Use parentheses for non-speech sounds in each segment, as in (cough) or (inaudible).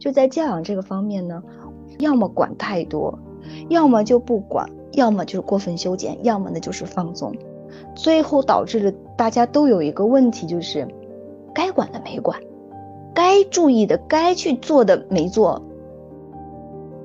就在教养这个方面呢，要么管太多，要么就不管，要么就是过分修剪，要么呢就是放纵，最后导致了大家都有一个问题，就是该管的没管，该注意的、该去做的没做。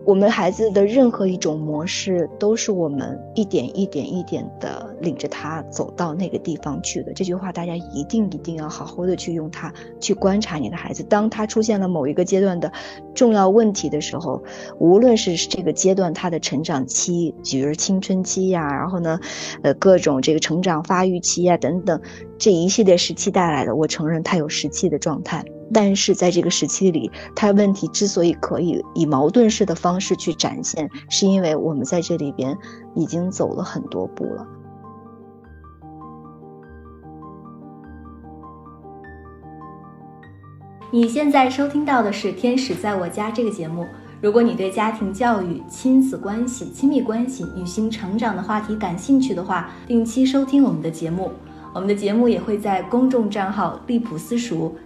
我们孩子的任何一种模式，都是我们一点一点一点的领着他走到那个地方去的。这句话大家一定一定要好好的去用它去观察你的孩子。当他出现了某一个阶段的重要问题的时候，无论是这个阶段他的成长期，比如青春期呀，然后呢，呃，各种这个成长发育期呀等等，这一系列时期带来的，我承认他有时期的状态。但是在这个时期里，他问题之所以可以以矛盾式的方式去展现，是因为我们在这里边已经走了很多步了。你现在收听到的是《天使在我家》这个节目。如果你对家庭教育、亲子关系、亲密关系、女性成长的话题感兴趣的话，定期收听我们的节目。我们的节目也会在公众账号“利普私塾”。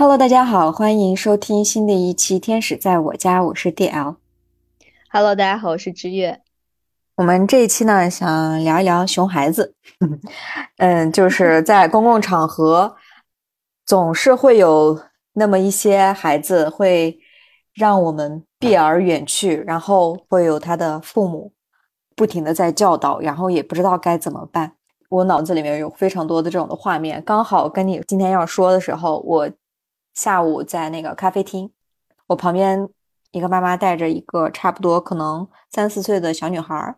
Hello，大家好，欢迎收听新的一期《天使在我家》，我是 DL。Hello，大家好，我是知月。我们这一期呢，想聊一聊熊孩子。(laughs) 嗯，就是 (laughs) 在公共场合，总是会有那么一些孩子会让我们避而远去，然后会有他的父母不停的在教导，然后也不知道该怎么办。我脑子里面有非常多的这种的画面，刚好跟你今天要说的时候，我。下午在那个咖啡厅，我旁边一个妈妈带着一个差不多可能三四岁的小女孩，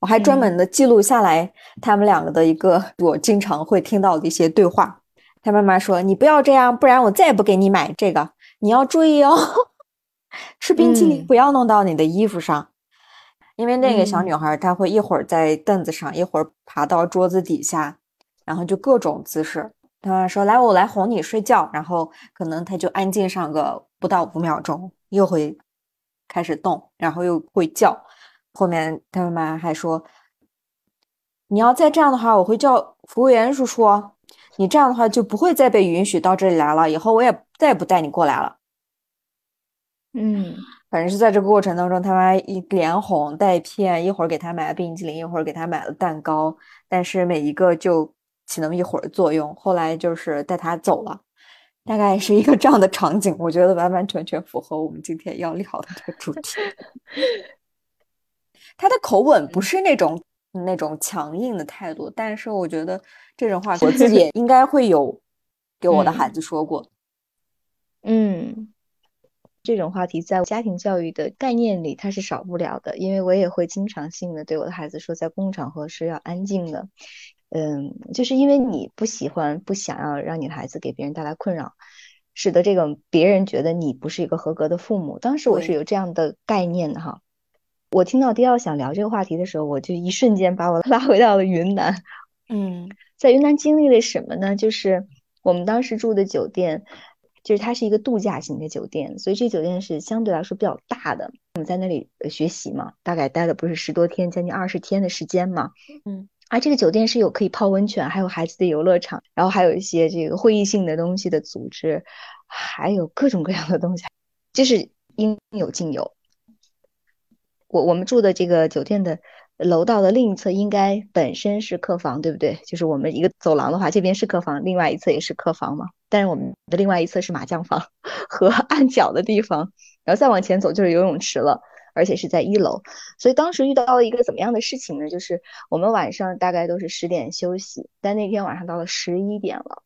我还专门的记录下来他们两个的一个我经常会听到的一些对话。他妈妈说：“你不要这样，不然我再也不给你买这个。你要注意哦，(laughs) 吃冰淇淋不要弄到你的衣服上，因为那个小女孩她会一会儿在凳子上，一会儿爬到桌子底下，然后就各种姿势。”他说：“来，我来哄你睡觉。”然后可能他就安静上个不到五秒钟，又会开始动，然后又会叫。后面他妈妈还说：“你要再这样的话，我会叫服务员叔叔。你这样的话就不会再被允许到这里来了。以后我也再也不带你过来了。”嗯，反正是在这个过程当中，他妈一连哄带骗，一会儿给他买了冰淇淋，一会儿给他买了蛋糕，但是每一个就。起那么一会儿作用，后来就是带他走了，大概是一个这样的场景，我觉得完完全全符合我们今天要聊的这个主题。(laughs) 他的口吻不是那种那种强硬的态度，但是我觉得这种话我自己也应该会有给我的孩子说过。嗯，这种话题在家庭教育的概念里，它是少不了的，因为我也会经常性的对我的孩子说，在公共场合是要安静的。嗯，就是因为你不喜欢、不想要让你的孩子给别人带来困扰，使得这个别人觉得你不是一个合格的父母。当时我是有这样的概念的哈。我听到迪奥想聊这个话题的时候，我就一瞬间把我 (laughs) 拉回到了云南。嗯，(laughs) 在云南经历了什么呢？就是我们当时住的酒店，就是它是一个度假型的酒店，所以这酒店是相对来说比较大的。我们在那里学习嘛，大概待了不是十多天，将近二十天的时间嘛。嗯。啊，这个酒店是有可以泡温泉，还有孩子的游乐场，然后还有一些这个会议性的东西的组织，还有各种各样的东西，就是应有尽有。我我们住的这个酒店的楼道的另一侧应该本身是客房，对不对？就是我们一个走廊的话，这边是客房，另外一侧也是客房嘛。但是我们的另外一侧是麻将房 (laughs) 和按脚的地方，然后再往前走就是游泳池了。而且是在一楼，所以当时遇到了一个怎么样的事情呢？就是我们晚上大概都是十点休息，但那天晚上到了十一点了，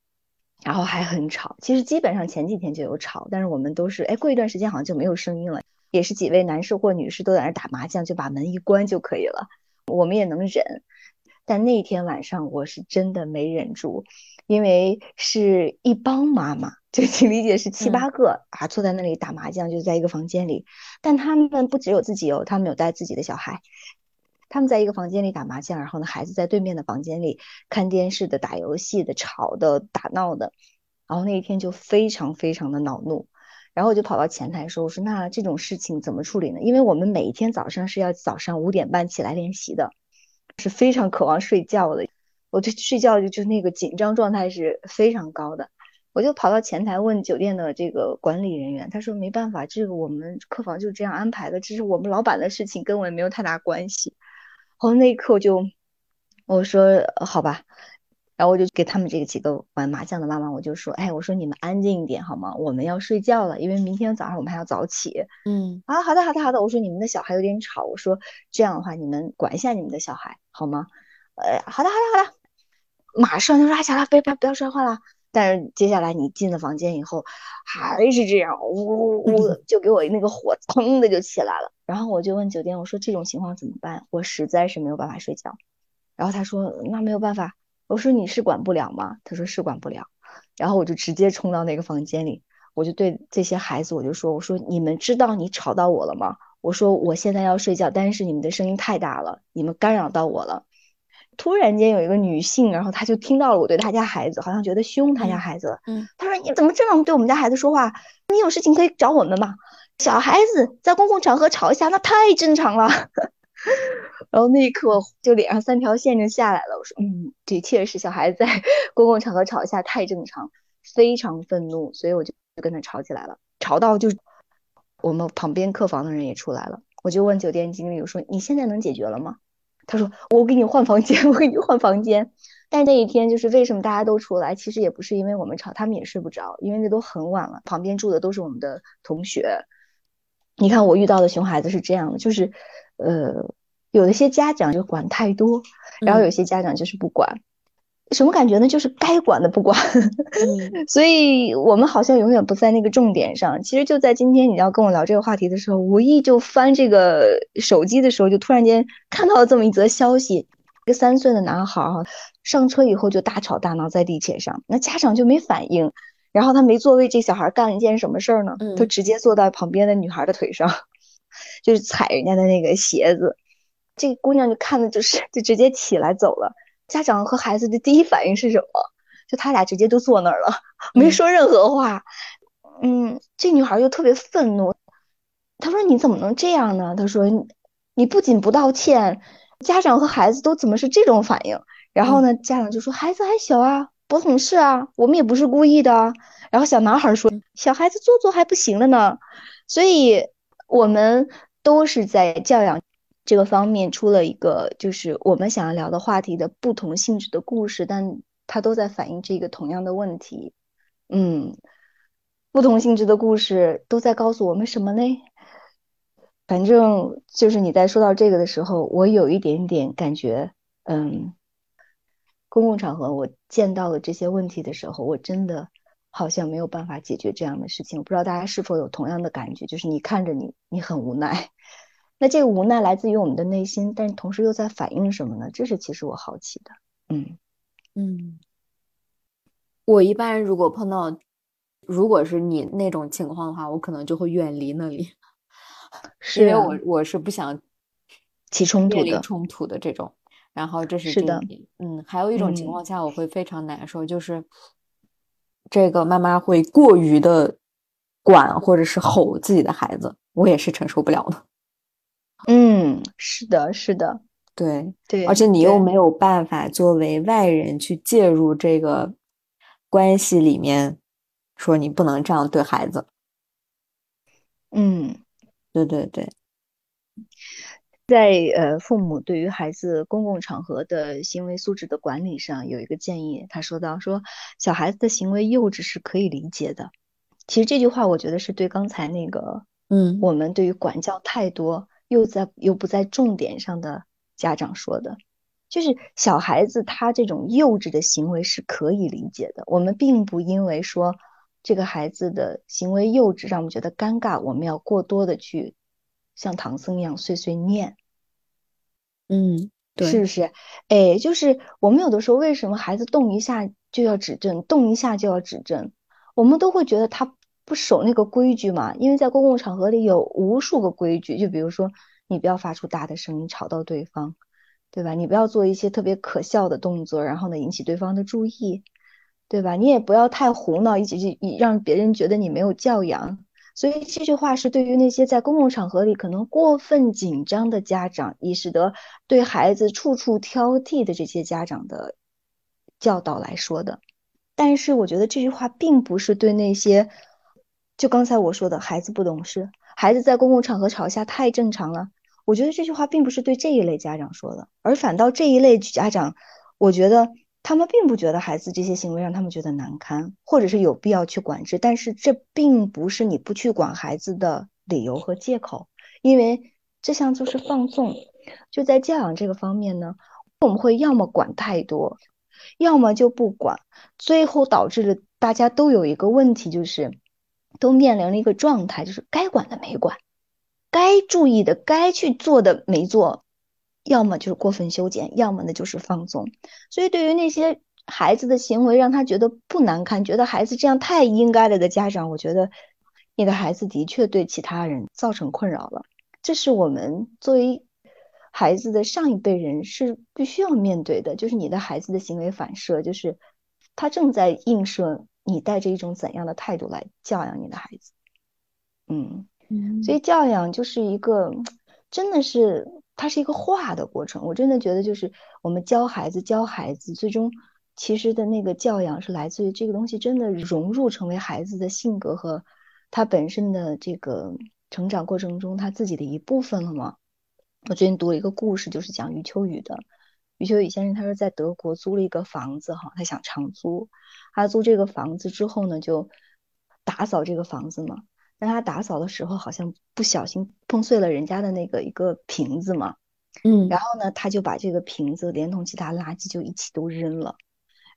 然后还很吵。其实基本上前几天就有吵，但是我们都是哎，过一段时间好像就没有声音了。也是几位男士或女士都在那打麻将，就把门一关就可以了，我们也能忍。但那天晚上我是真的没忍住，因为是一帮妈妈，就请理解是七八个啊，坐在那里打麻将，就在一个房间里。但他们不只有自己哦，他们有带自己的小孩，他们在一个房间里打麻将，然后呢，孩子在对面的房间里看电视的、打游戏的、吵的、打闹的。然后那一天就非常非常的恼怒，然后我就跑到前台说：“我说那这种事情怎么处理呢？因为我们每一天早上是要早上五点半起来练习的，是非常渴望睡觉的。我对睡觉就就那个紧张状态是非常高的。我就跑到前台问酒店的这个管理人员，他说没办法，这个我们客房就这样安排的，这是我们老板的事情，跟我也没有太大关系。然后那一刻我就我说好吧。”然后我就给他们这个几个玩麻将的妈妈，我就说，哎，我说你们安静一点好吗？我们要睡觉了，因为明天早上我们还要早起。嗯，啊，好的，好的，好的。我说你们的小孩有点吵，我说这样的话你们管一下你们的小孩好吗？呃，好的，好的，好的。马上就说，哎，小孩别别不要摔坏了。但是接下来你进了房间以后，还是这样，呜呜呜，就给我那个火腾的就起来了。然后我就问酒店，我说这种情况怎么办？我实在是没有办法睡觉。然后他说，那没有办法。我说你是管不了吗？他说是管不了，然后我就直接冲到那个房间里，我就对这些孩子我就说，我说你们知道你吵到我了吗？我说我现在要睡觉，但是你们的声音太大了，你们干扰到我了。突然间有一个女性，然后她就听到了我对她家孩子，好像觉得凶她家孩子，嗯，她说你怎么这样对我们家孩子说话？你有事情可以找我们嘛。小孩子在公共场合吵一下，那太正常了。(laughs) 然后那一刻，就脸上三条线就下来了。我说，嗯，的确是小孩子在公共场合吵一下太正常，非常愤怒，所以我就就跟他吵起来了，吵到就我们旁边客房的人也出来了。我就问酒店经理，我说你现在能解决了吗？他说我给你换房间，(laughs) 我给你换房间。但那一天就是为什么大家都出来，其实也不是因为我们吵，他们也睡不着，因为那都很晚了，旁边住的都是我们的同学。你看我遇到的熊孩子是这样的，就是。呃，有一些家长就管太多，然后有些家长就是不管，什么感觉呢？就是该管的不管，(laughs) 所以我们好像永远不在那个重点上。其实就在今天你要跟我聊这个话题的时候，无意就翻这个手机的时候，就突然间看到了这么一则消息：一个三岁的男孩哈，上车以后就大吵大闹在地铁上，那家长就没反应，然后他没座位，这小孩干了一件什么事儿呢？他直接坐在旁边的女孩的腿上。(laughs) 就是踩人家的那个鞋子，这个姑娘就看的就是就直接起来走了。家长和孩子的第一反应是什么？就他俩直接都坐那儿了，没说任何话。嗯，这女孩就特别愤怒，她说：“你怎么能这样呢？”她说：“你不仅不道歉，家长和孩子都怎么是这种反应？”然后呢，家长就说：“孩子还小啊，不懂事啊，我们也不是故意的。”然后小男孩说：“小孩子做做还不行了呢。”所以。我们都是在教养这个方面出了一个，就是我们想要聊的话题的不同性质的故事，但它都在反映这个同样的问题。嗯，不同性质的故事都在告诉我们什么呢？反正就是你在说到这个的时候，我有一点点感觉，嗯，公共场合我见到了这些问题的时候，我真的。好像没有办法解决这样的事情，我不知道大家是否有同样的感觉，就是你看着你，你很无奈。那这个无奈来自于我们的内心，但同时又在反映什么呢？这是其实我好奇的。嗯嗯，我一般如果碰到，如果是你那种情况的话，我可能就会远离那里，(laughs) 是因为我我是不想起冲突的冲突的这种。然后这是是的，嗯，还有一种情况下我会非常难受，就是。这个妈妈会过于的管或者是吼自己的孩子，我也是承受不了的。嗯，是的，是的，对对，而且你又没有办法作为外人去介入这个关系里面，说你不能这样对孩子。嗯，对对对。在呃，父母对于孩子公共场合的行为素质的管理上有一个建议，他说到说小孩子的行为幼稚是可以理解的。其实这句话我觉得是对刚才那个，嗯，我们对于管教太多又在又不在重点上的家长说的，就是小孩子他这种幼稚的行为是可以理解的。我们并不因为说这个孩子的行为幼稚让我们觉得尴尬，我们要过多的去像唐僧一样碎碎念。嗯，对，是不是？哎，就是我们有的时候为什么孩子动一下就要指正，动一下就要指正，我们都会觉得他不守那个规矩嘛。因为在公共场合里有无数个规矩，就比如说你不要发出大的声音吵到对方，对吧？你不要做一些特别可笑的动作，然后呢引起对方的注意，对吧？你也不要太胡闹，一起去让别人觉得你没有教养。所以这句话是对于那些在公共场合里可能过分紧张的家长，以使得对孩子处处挑剔的这些家长的教导来说的。但是我觉得这句话并不是对那些，就刚才我说的孩子不懂事，孩子在公共场合吵架太正常了。我觉得这句话并不是对这一类家长说的，而反倒这一类家长，我觉得。他们并不觉得孩子这些行为让他们觉得难堪，或者是有必要去管制，但是这并不是你不去管孩子的理由和借口，因为这项就是放纵。就在教养这个方面呢，我们会要么管太多，要么就不管，最后导致了大家都有一个问题，就是都面临了一个状态，就是该管的没管，该注意的、该去做的没做。要么就是过分修剪，要么呢就是放纵。所以对于那些孩子的行为让他觉得不难堪，觉得孩子这样太应该了的家长，我觉得你的孩子的确对其他人造成困扰了。这是我们作为孩子的上一辈人是必须要面对的，就是你的孩子的行为反射，就是他正在映射你带着一种怎样的态度来教养你的孩子。嗯嗯，所以教养就是一个真的是。它是一个化的过程，我真的觉得就是我们教孩子教孩子，最终其实的那个教养是来自于这个东西真的融入成为孩子的性格和他本身的这个成长过程中他自己的一部分了吗？我最近读了一个故事，就是讲余秋雨的。余秋雨先生他说在德国租了一个房子哈，他想长租，他租这个房子之后呢，就打扫这个房子嘛。但他打扫的时候好像不小心碰碎了人家的那个一个瓶子嘛，嗯，然后呢，他就把这个瓶子连同其他垃圾就一起都扔了，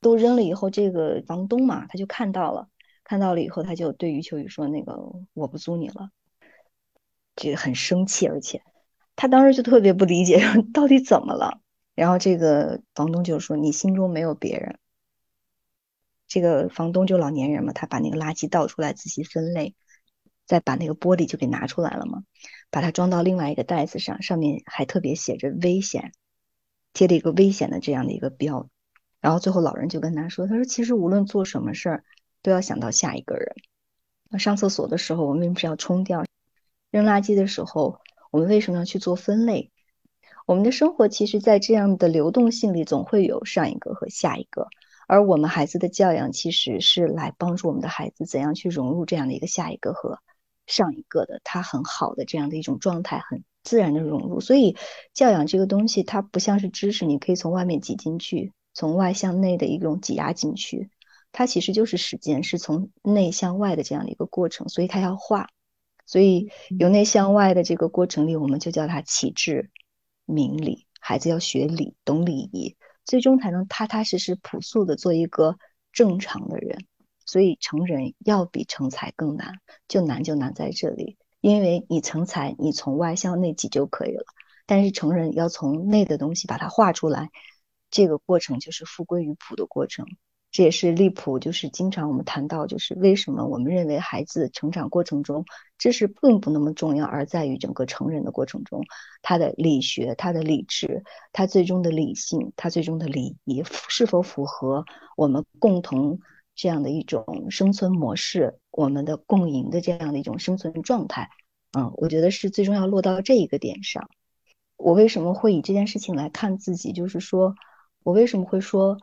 都扔了以后，这个房东嘛，他就看到了，看到了以后，他就对余秋雨说：“那个我不租你了。”这个很生气，而且他当时就特别不理解 (laughs) 到底怎么了。然后这个房东就说：“你心中没有别人。”这个房东就老年人嘛，他把那个垃圾倒出来，仔细分类。再把那个玻璃就给拿出来了嘛，把它装到另外一个袋子上，上面还特别写着“危险”，贴了一个危险的这样的一个标。然后最后老人就跟他说：“他说其实无论做什么事儿，都要想到下一个人。那上厕所的时候，我们为什么要冲掉？扔垃圾的时候，我们为什么要去做分类？我们的生活其实，在这样的流动性里，总会有上一个和下一个。而我们孩子的教养，其实是来帮助我们的孩子怎样去融入这样的一个下一个和。”上一个的他很好的这样的一种状态，很自然的融入。所以教养这个东西，它不像是知识，你可以从外面挤进去，从外向内的一种挤压进去。它其实就是时间，是从内向外的这样的一个过程。所以它要化，所以由内向外的这个过程里，我们就叫它启智明理。孩子要学礼，懂礼仪，最终才能踏踏实实、朴素的做一个正常的人。所以成人要比成才更难，就难就难在这里，因为你成才，你从外向内挤就可以了，但是成人要从内的东西把它画出来，这个过程就是复归于朴的过程。这也是利普，就是经常我们谈到，就是为什么我们认为孩子成长过程中知识并不那么重要，而在于整个成人的过程中，他的理学、他的理智、他最终的理性、他最终的礼仪是否符合我们共同。这样的一种生存模式，我们的共赢的这样的一种生存状态，嗯，我觉得是最终要落到这一个点上。我为什么会以这件事情来看自己？就是说我为什么会说，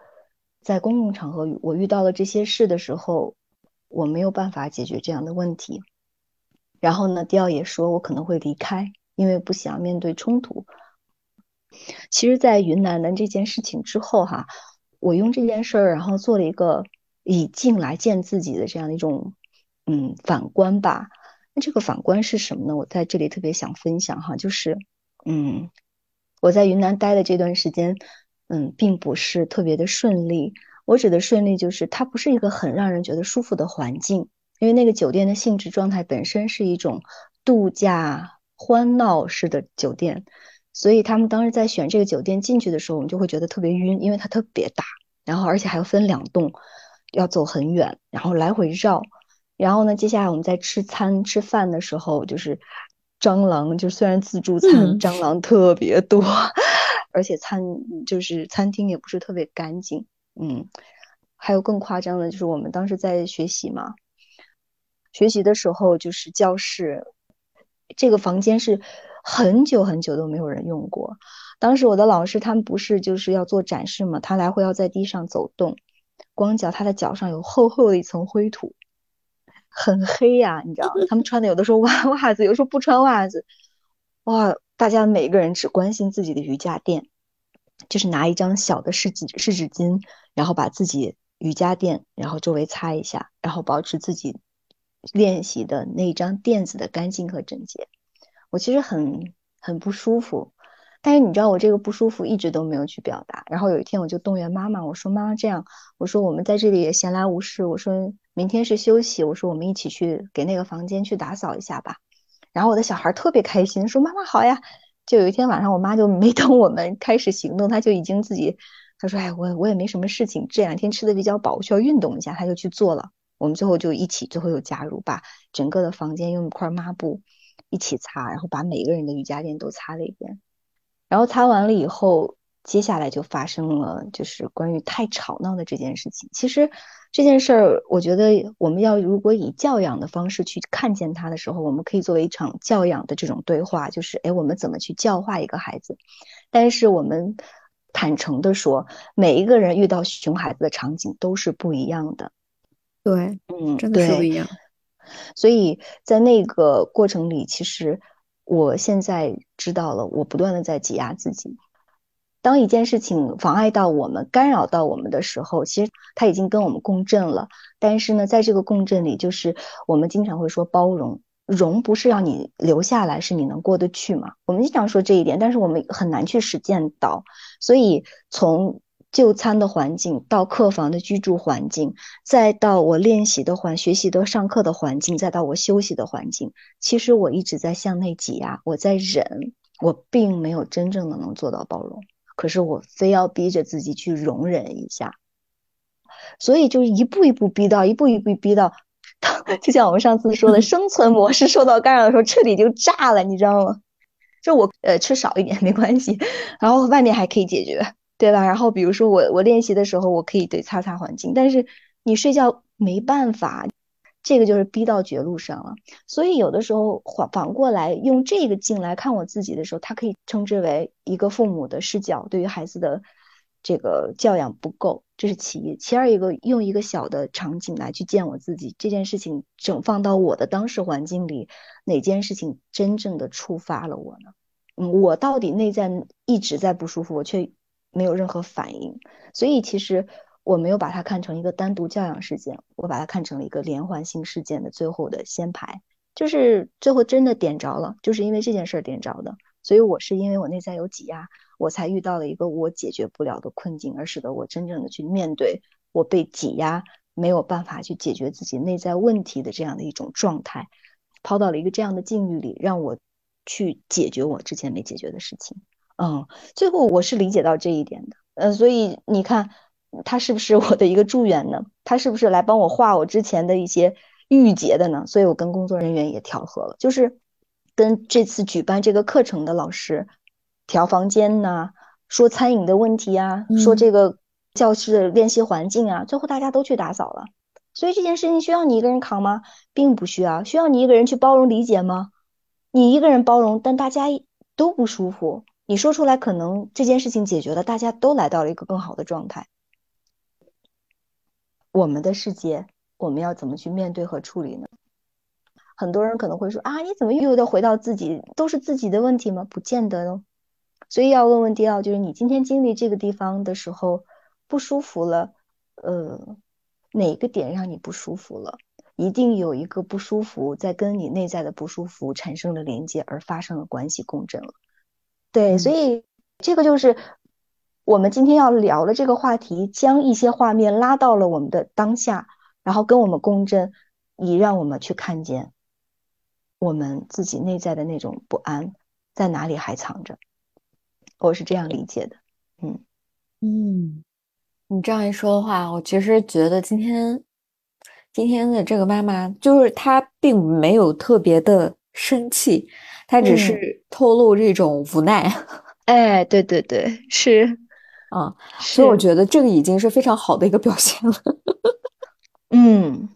在公共场合我遇到了这些事的时候，我没有办法解决这样的问题。然后呢，迪奥也说我可能会离开，因为不想面对冲突。其实，在云南的这件事情之后，哈，我用这件事儿，然后做了一个。以镜来见自己的这样的一种，嗯，反观吧。那这个反观是什么呢？我在这里特别想分享哈，就是，嗯，我在云南待的这段时间，嗯，并不是特别的顺利。我指的顺利，就是它不是一个很让人觉得舒服的环境，因为那个酒店的性质状态本身是一种度假欢闹式的酒店，所以他们当时在选这个酒店进去的时候，我们就会觉得特别晕，因为它特别大。然后而且还要分两栋，要走很远，然后来回绕。然后呢，接下来我们在吃餐吃饭的时候，就是蟑螂，就虽然自助餐蟑螂特别多，而且餐就是餐厅也不是特别干净。嗯，还有更夸张的，就是我们当时在学习嘛，学习的时候就是教室这个房间是很久很久都没有人用过。当时我的老师他们不是就是要做展示嘛，他来回要在地上走动，光脚他的脚上有厚厚的一层灰土。很黑呀，你知道，他们穿的有的时候袜袜子，有时候不穿袜子，哇！大家每个人只关心自己的瑜伽垫，就是拿一张小的湿纸湿纸巾，然后把自己瑜伽垫，然后周围擦一下，然后保持自己练习的那一张垫子的干净和整洁。我其实很很不舒服，但是你知道我这个不舒服一直都没有去表达。然后有一天我就动员妈妈，我说妈妈这样，我说我们在这里也闲来无事，我说。明天是休息，我说我们一起去给那个房间去打扫一下吧。然后我的小孩特别开心，说妈妈好呀。就有一天晚上，我妈就没等我们开始行动，她就已经自己，她说哎，我我也没什么事情，这两天吃的比较饱，我需要运动一下，她就去做了。我们最后就一起，最后又加入，把整个的房间用一块抹布一起擦，然后把每个人的瑜伽垫都擦了一遍。然后擦完了以后。接下来就发生了，就是关于太吵闹的这件事情。其实这件事儿，我觉得我们要如果以教养的方式去看见他的时候，我们可以作为一场教养的这种对话，就是哎，我们怎么去教化一个孩子？但是我们坦诚的说，每一个人遇到熊孩子的场景都是不一样的。对，嗯，真的是不一样。所以在那个过程里，其实我现在知道了，我不断的在挤压自己。当一件事情妨碍到我们、干扰到我们的时候，其实它已经跟我们共振了。但是呢，在这个共振里，就是我们经常会说包容，容不是让你留下来，是你能过得去吗？我们经常说这一点，但是我们很难去实践到。所以，从就餐的环境到客房的居住环境，再到我练习的环、学习的上课的环境，再到我休息的环境，其实我一直在向内挤压，我在忍，我并没有真正的能做到包容。可是我非要逼着自己去容忍一下，所以就是一步一步逼到，一步一步逼到，(laughs) 就像我们上次说的，(laughs) 生存模式受到干扰的时候，彻底就炸了，你知道吗？就我呃吃少一点没关系，然后外面还可以解决，对吧？然后比如说我我练习的时候，我可以对擦擦环境，但是你睡觉没办法。这个就是逼到绝路上了，所以有的时候反反过来用这个镜来看我自己的时候，它可以称之为一个父母的视角，对于孩子的这个教养不够，这是其一。其二一个用一个小的场景来去见我自己，这件事情整放到我的当时环境里，哪件事情真正的触发了我呢？嗯，我到底内在一直在不舒服，我却没有任何反应，所以其实。我没有把它看成一个单独教养事件，我把它看成了一个连环性事件的最后的先排，就是最后真的点着了，就是因为这件事儿点着的。所以我是因为我内在有挤压，我才遇到了一个我解决不了的困境，而使得我真正的去面对我被挤压，没有办法去解决自己内在问题的这样的一种状态，抛到了一个这样的境遇里，让我去解决我之前没解决的事情。嗯，最后我是理解到这一点的。呃，所以你看。他是不是我的一个助缘呢？他是不是来帮我化我之前的一些郁结的呢？所以我跟工作人员也调和了，就是跟这次举办这个课程的老师调房间呐，说餐饮的问题啊，说这个教室的练习环境啊，最后大家都去打扫了。所以这件事情需要你一个人扛吗？并不需要。需要你一个人去包容理解吗？你一个人包容，但大家都不舒服。你说出来，可能这件事情解决了，大家都来到了一个更好的状态。我们的世界，我们要怎么去面对和处理呢？很多人可能会说啊，你怎么又要回到自己？都是自己的问题吗？不见得哦。所以要问问第二，就是你今天经历这个地方的时候不舒服了，呃，哪个点让你不舒服了？一定有一个不舒服在跟你内在的不舒服产生了连接，而发生了关系共振了。对，所以这个就是。我们今天要聊的这个话题，将一些画面拉到了我们的当下，然后跟我们共振，以让我们去看见我们自己内在的那种不安在哪里还藏着。我是这样理解的，嗯嗯你这样一说的话，我其实觉得今天今天的这个妈妈，就是她并没有特别的生气，她只是透露这种无奈。(laughs) 哎，对对对，是啊，所以我觉得这个已经是非常好的一个表现了。(laughs) 嗯，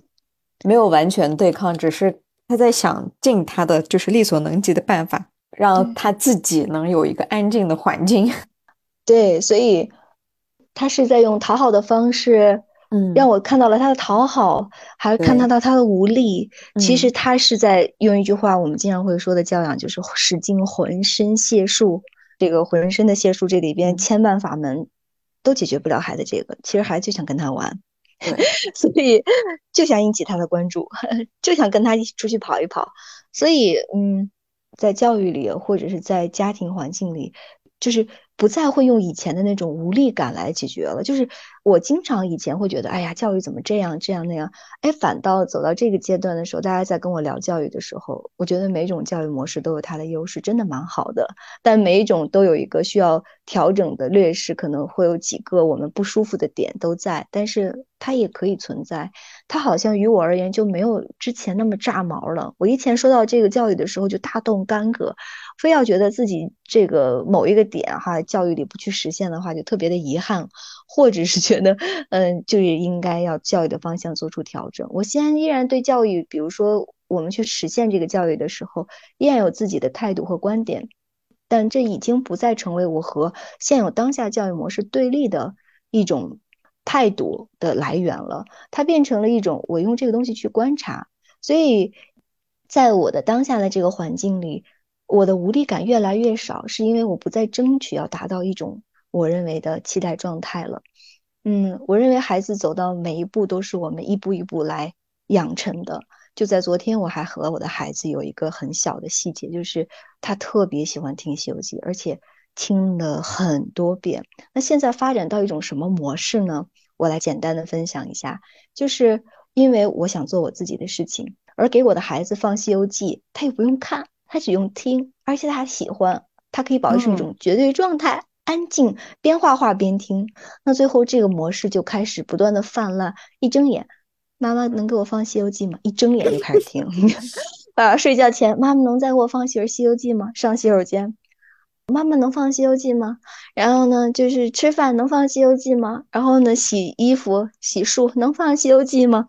没有完全对抗，只是他在想尽他的就是力所能及的办法，让他自己能有一个安静的环境。(laughs) 对，所以他是在用讨好的方式，嗯，让我看到了他的讨好，还看到到他的无力。其实他是在用一句话，我们经常会说的教养，就是使尽浑身解数。这个浑身的解数，这里边千万法门都解决不了孩子这个。其实孩子就想跟他玩，(laughs) 所以就想引起他的关注，(laughs) 就想跟他一起出去跑一跑。所以，嗯，在教育里或者是在家庭环境里，就是。不再会用以前的那种无力感来解决了。就是我经常以前会觉得，哎呀，教育怎么这样这样那样？哎，反倒走到这个阶段的时候，大家在跟我聊教育的时候，我觉得每种教育模式都有它的优势，真的蛮好的。但每一种都有一个需要调整的劣势，可能会有几个我们不舒服的点都在，但是它也可以存在。它好像于我而言就没有之前那么炸毛了。我以前说到这个教育的时候就大动干戈。非要觉得自己这个某一个点哈，教育里不去实现的话，就特别的遗憾，或者是觉得，嗯，就是应该要教育的方向做出调整。我现依然对教育，比如说我们去实现这个教育的时候，依然有自己的态度和观点，但这已经不再成为我和现有当下教育模式对立的一种态度的来源了。它变成了一种我用这个东西去观察，所以在我的当下的这个环境里。我的无力感越来越少，是因为我不再争取要达到一种我认为的期待状态了。嗯，我认为孩子走到每一步都是我们一步一步来养成的。就在昨天，我还和我的孩子有一个很小的细节，就是他特别喜欢听《西游记》，而且听了很多遍。那现在发展到一种什么模式呢？我来简单的分享一下，就是因为我想做我自己的事情，而给我的孩子放《西游记》，他又不用看。他只用听，而且他喜欢，他可以保持一种绝对状态，安静，边画画边听。那最后这个模式就开始不断的泛滥。一睁眼，妈妈能给我放《西游记》吗？一睁眼就开始听。(laughs) 啊，睡觉前，妈妈能再给我放儿《西游记》吗？上洗手间，妈妈能放《西游记》吗？然后呢，就是吃饭能放《西游记》吗？然后呢，洗衣服、洗漱能放《西游记》吗？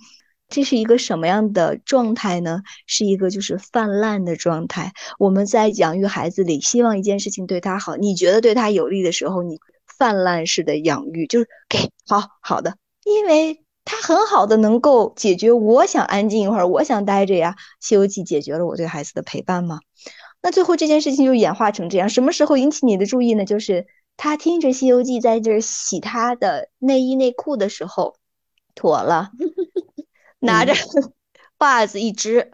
这是一个什么样的状态呢？是一个就是泛滥的状态。我们在养育孩子里，希望一件事情对他好，你觉得对他有利的时候，你泛滥式的养育，就是给好好的，因为他很好的能够解决我想安静一会儿，我想待着呀。《西游记》解决了我对孩子的陪伴吗？那最后这件事情就演化成这样，什么时候引起你的注意呢？就是他听着《西游记》在这洗他的内衣内裤的时候，妥了。拿着 (laughs) 袜子一直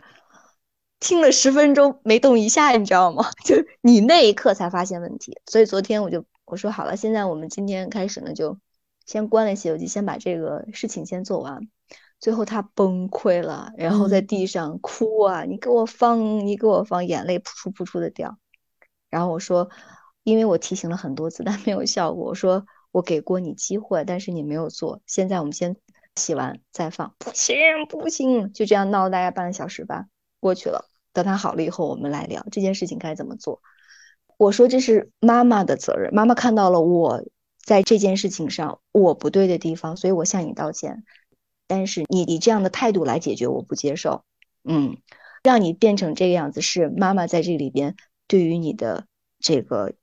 听了十分钟没动一下，你知道吗？(laughs) 就你那一刻才发现问题。所以昨天我就我说好了，现在我们今天开始呢，就先关了《西游记》，先把这个事情先做完。最后他崩溃了，然后在地上哭啊！你给我放，你给我放，眼泪扑出扑出的掉。然后我说，因为我提醒了很多次，但没有效果。我说我给过你机会，但是你没有做。现在我们先。洗完再放，不行不行，就这样闹了大概半个小时吧，过去了。等他好了以后，我们来聊这件事情该怎么做。我说这是妈妈的责任，妈妈看到了我在这件事情上我不对的地方，所以我向你道歉。但是你以这样的态度来解决，我不接受。嗯，让你变成这个样子是妈妈在这里边对于你的这个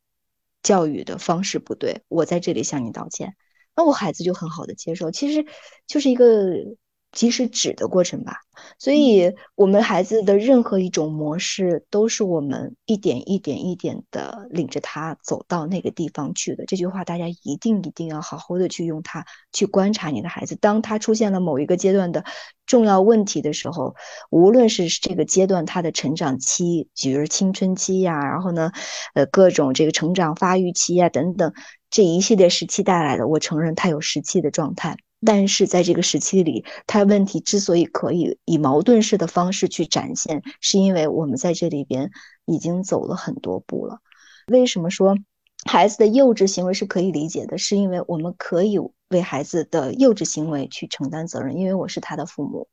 教育的方式不对，我在这里向你道歉。那我孩子就很好的接受，其实就是一个及时止的过程吧。所以，我们孩子的任何一种模式，都是我们一点一点一点的领着他走到那个地方去的。这句话大家一定一定要好好的去用它去观察你的孩子。当他出现了某一个阶段的重要问题的时候，无论是这个阶段他的成长期，比如青春期呀，然后呢，呃，各种这个成长发育期呀等等。这一系列时期带来的，我承认他有时期的状态，但是在这个时期里，他问题之所以可以以矛盾式的方式去展现，是因为我们在这里边已经走了很多步了。为什么说孩子的幼稚行为是可以理解的，是因为我们可以为孩子的幼稚行为去承担责任，因为我是他的父母，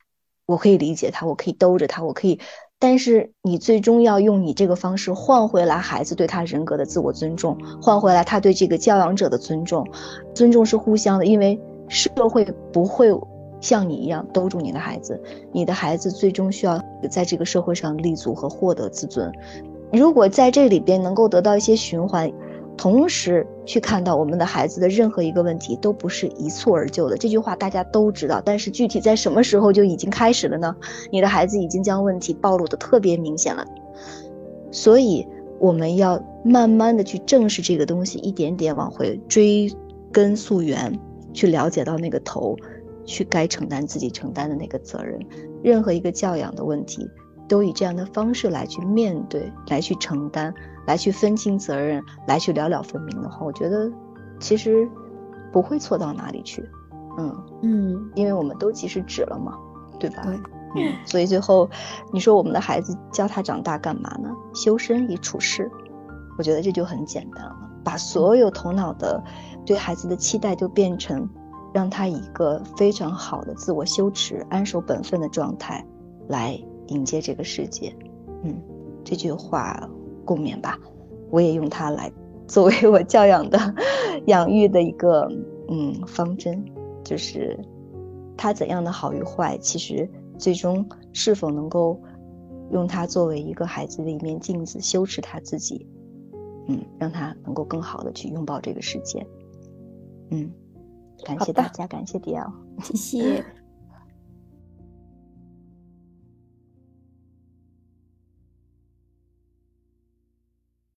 我可以理解他，我可以兜着他，我可以。但是你最终要用你这个方式换回来孩子对他人格的自我尊重，换回来他对这个教养者的尊重，尊重是互相的，因为社会不会像你一样兜住你的孩子，你的孩子最终需要在这个社会上立足和获得自尊。如果在这里边能够得到一些循环。同时去看到我们的孩子的任何一个问题都不是一蹴而就的，这句话大家都知道。但是具体在什么时候就已经开始了呢？你的孩子已经将问题暴露的特别明显了，所以我们要慢慢的去正视这个东西，一点点往回追根溯源，去了解到那个头，去该承担自己承担的那个责任。任何一个教养的问题，都以这样的方式来去面对，来去承担。来去分清责任，来去了了分明的话，我觉得其实不会错到哪里去，嗯嗯，因为我们都及时止了嘛，对吧？对，嗯，所以最后你说我们的孩子教他长大干嘛呢？修身以处世，我觉得这就很简单了，把所有头脑的对孩子的期待就变成让他以一个非常好的自我羞耻、安守本分的状态来迎接这个世界，嗯，这句话。共勉吧，我也用它来作为我教养的、养育的一个嗯方针，就是他怎样的好与坏，其实最终是否能够用它作为一个孩子的一面镜子，修持他自己，嗯，让他能够更好的去拥抱这个世界。嗯，感谢大家，感谢迪奥，谢谢。